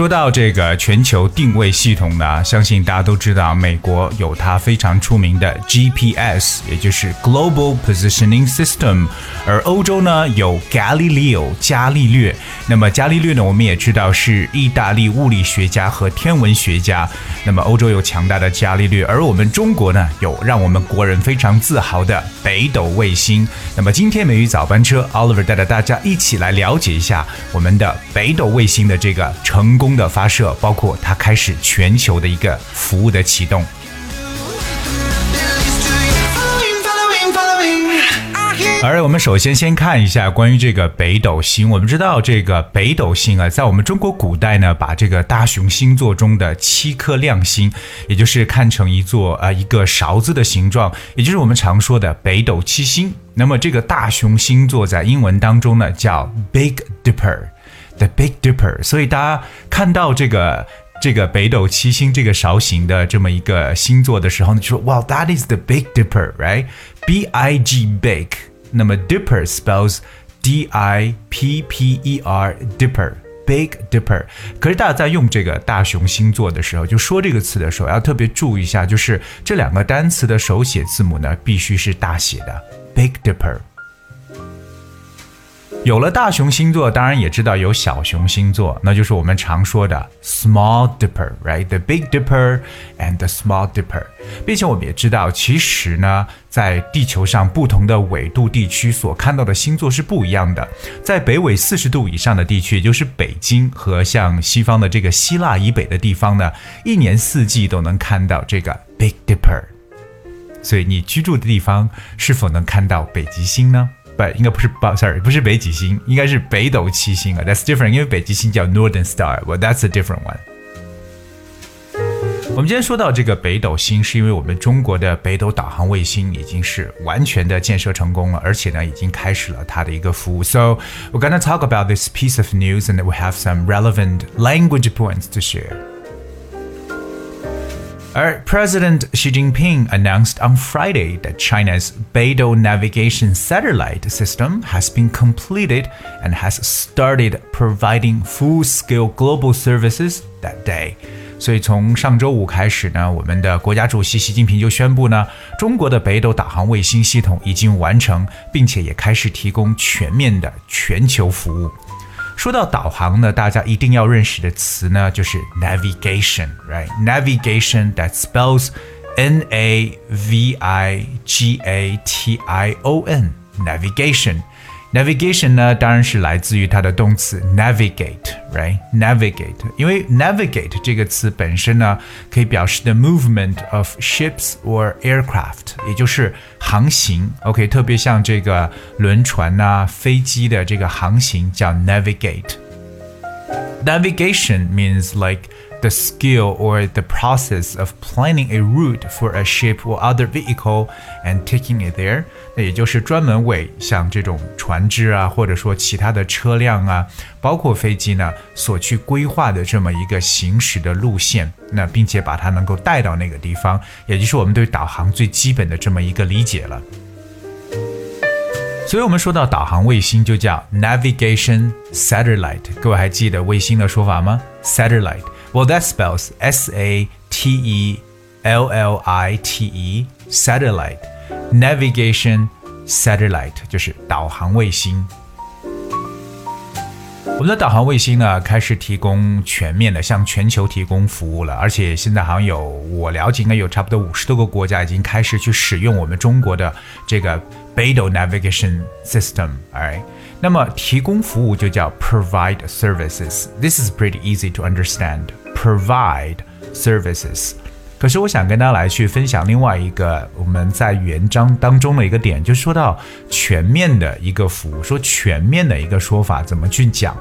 说到这个全球定位系统呢，相信大家都知道，美国有它非常出名的 GPS，也就是 Global Positioning System，而欧洲呢有 Galileo 伽利略。那么伽利略呢，我们也知道是意大利物理学家和天文学家。那么欧洲有强大的伽利略，而我们中国呢有让我们国人非常自豪的北斗卫星。那么今天美语早班车，Oliver 带着大家一起来了解一下我们的北斗卫星的这个成功的发射，包括它开始全球的一个服务的启动。而我们首先先看一下关于这个北斗星。我们知道这个北斗星啊，在我们中国古代呢，把这个大熊星座中的七颗亮星，也就是看成一座呃一个勺子的形状，也就是我们常说的北斗七星。那么这个大熊星座在英文当中呢叫 Big Dipper，The Big Dipper。所以大家看到这个这个北斗七星这个勺形的这么一个星座的时候呢，就说哇，That is the Big Dipper，right？B I G Big。那么 Dipper spells D I P P E R Dipper Big Dipper。可是大家在用这个大熊星座的时候，就说这个词的时候，要特别注意一下，就是这两个单词的手写字母呢，必须是大写的 Big Dipper。有了大熊星座，当然也知道有小熊星座，那就是我们常说的 Small Dipper，right？The Big Dipper and the Small Dipper。并且我们也知道，其实呢，在地球上不同的纬度地区所看到的星座是不一样的。在北纬四十度以上的地区，也就是北京和像西方的这个希腊以北的地方呢，一年四季都能看到这个 Big Dipper。所以你居住的地方是否能看到北极星呢？不，应该不是不，sorry，不是北极星，应该是北斗七星啊。That's different，因为北极星叫 Northern Star，well that's a different one。我们今天说到这个北斗星，是因为我们中国的北斗导航卫星已经是完全的建设成功了，而且呢，已经开始了它的一个服务。So we're gonna talk about this piece of news, and we have some relevant language points to share. Our President Xi Jinping announced on Friday that China's Beidou navigation satellite system has been completed and has started providing full-scale global services that day. 所以从上周五开始呢，我们的国家主席习近平就宣布呢，中国的北斗导航卫星系统已经完成，并且也开始提供全面的全球服务。 说到导航呢，大家一定要认识的词呢，就是 navigation，right？Navigation that spells N A V I G A T I O N，navigation。 Navigation 呢，当然是来自于它的动词 navigate，right？Navigate，因为 navigate 这个词本身呢，可以表示 the movement of ships or aircraft，也就是航行。OK，特别像这个轮船呐、飞机的这个航行叫 navigate。Navigation means like the skill or the process of planning a route for a ship or other vehicle and taking it there。那也就是专门为像这种船只啊，或者说其他的车辆啊，包括飞机呢，所去规划的这么一个行驶的路线。那并且把它能够带到那个地方，也就是我们对导航最基本的这么一个理解了。所以，我们说到导航卫星就叫 navigation satellite。各位还记得卫星的说法吗？satellite。Well, that spells S A T E L L I T E satellite navigation satellite 就是导航卫星。 我们的导航卫星呢，开始提供全面的向全球提供服务了，而且现在好像有我了解，应该有差不多五十多个国家已经开始去使用我们中国的这个北斗 navigation system。哎那么提供服务就叫 provide services。This is pretty easy to understand. provide services。可是我想跟大家来去分享另外一个我们在原章当中的一个点，就说到全面的一个服务，说全面的一个说法怎么去讲？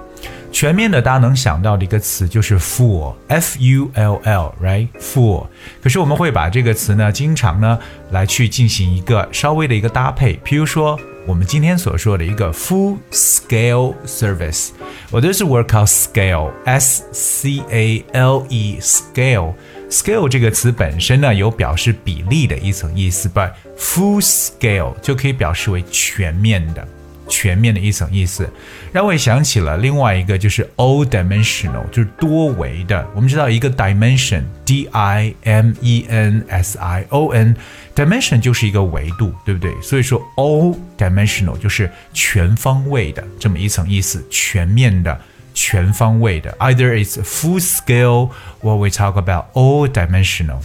全面的大家能想到的一个词就是 full，f u l l，right？full。可是我们会把这个词呢，经常呢来去进行一个稍微的一个搭配，譬如说。我们今天所说的一个 full scale service，我这是 work out scale，s c a l e scale。Scale 这个词本身呢，有表示比例的一层意思，but full scale 就可以表示为全面的。全面的一层意思，让我也想起了另外一个，就是 all dimensional，就是多维的。我们知道一个 dimension，d i m e n s i o n，dimension 就是一个维度，对不对？所以说 all dimensional 就是全方位的这么一层意思，全面的、全方位的。Either it's full scale or we talk about all dimensional。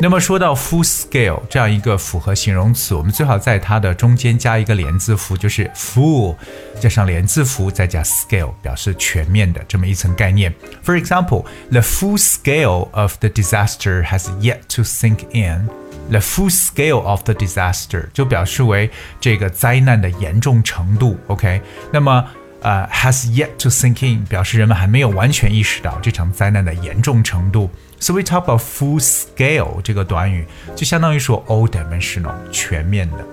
那么说到 full scale 这样一个复合形容词，我们最好在它的中间加一个连字符，就是 full 加上连字符再加 scale，表示全面的这么一层概念。For example, the full scale of the disaster has yet to sink in. The full scale of the disaster 就表示为这个灾难的严重程度。OK，那么呃 has yet to sink in 表示人们还没有完全意识到这场灾难的严重程度。So we talk about full scale 这个短语，就相当于说 all dimensional 全面的。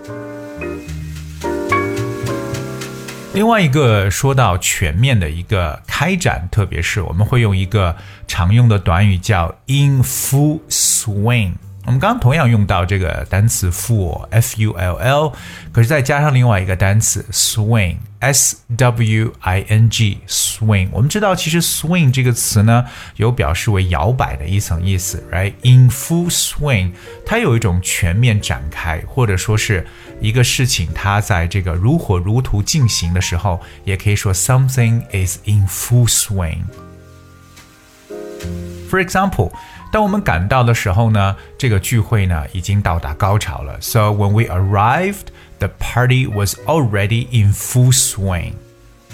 另外一个说到全面的一个开展，特别是我们会用一个常用的短语叫 in full swing。我们刚刚同样用到这个单词 full，f u l l，可是再加上另外一个单词 swing，s w i n g，swing。我们知道其实 swing 这个词呢，有表示为摇摆的一层意思，right？In full swing，它有一种全面展开，或者说是一个事情它在这个如火如荼进行的时候，也可以说 something is in full swing。For example。 当我们赶到的时候呢，这个聚会呢已经到达高潮了。So when we arrived, the party was already in full swing.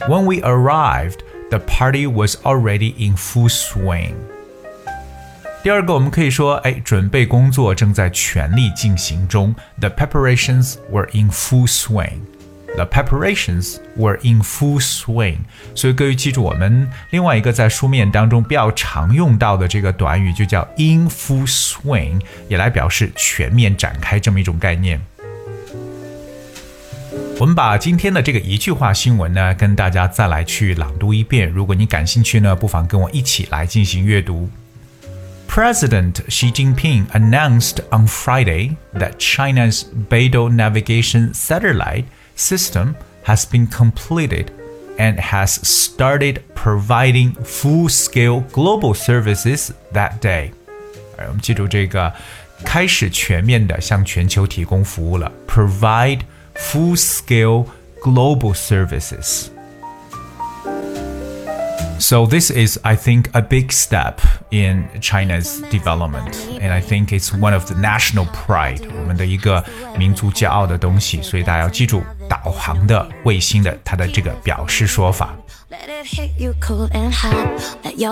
When we arrived, the party was already in full swing. 第二个，我们可以说，哎，准备工作正在全力进行中。The preparations were in full swing. The preparations were in full swing，所以各位记住我们另外一个在书面当中比较常用到的这个短语就叫 in full swing，也来表示全面展开这么一种概念。我们把今天的这个一句话新闻呢，跟大家再来去朗读一遍。如果你感兴趣呢，不妨跟我一起来进行阅读。President Xi Jinping announced on Friday that China's Beidou navigation satellite system has been completed and has started providing full-scale global services that day。哎，我们记住这个，开始全面的向全球提供服务了，provide full-scale global services。 so this is, I think, a big step in China's development, and I think it's one of the national pride，我们的一个民族骄傲的东西。所以大家要记住导航的卫星的它的这个表示说法。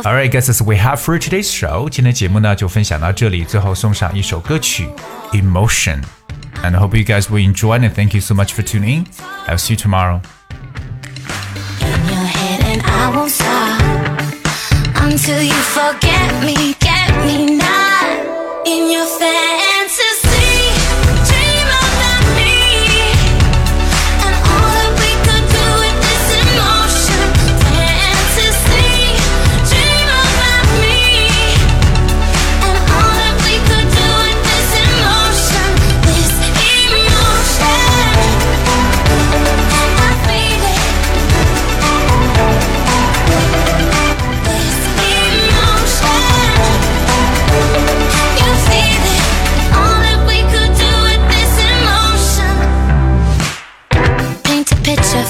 Alright, guys, that's we have for today's show. 今天节目呢就分享到这里，最后送上一首歌曲《Emotion》，and I hope you guys will enjoy and thank you so much for tuning in. I'll see you tomorrow. until you forget me.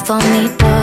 only the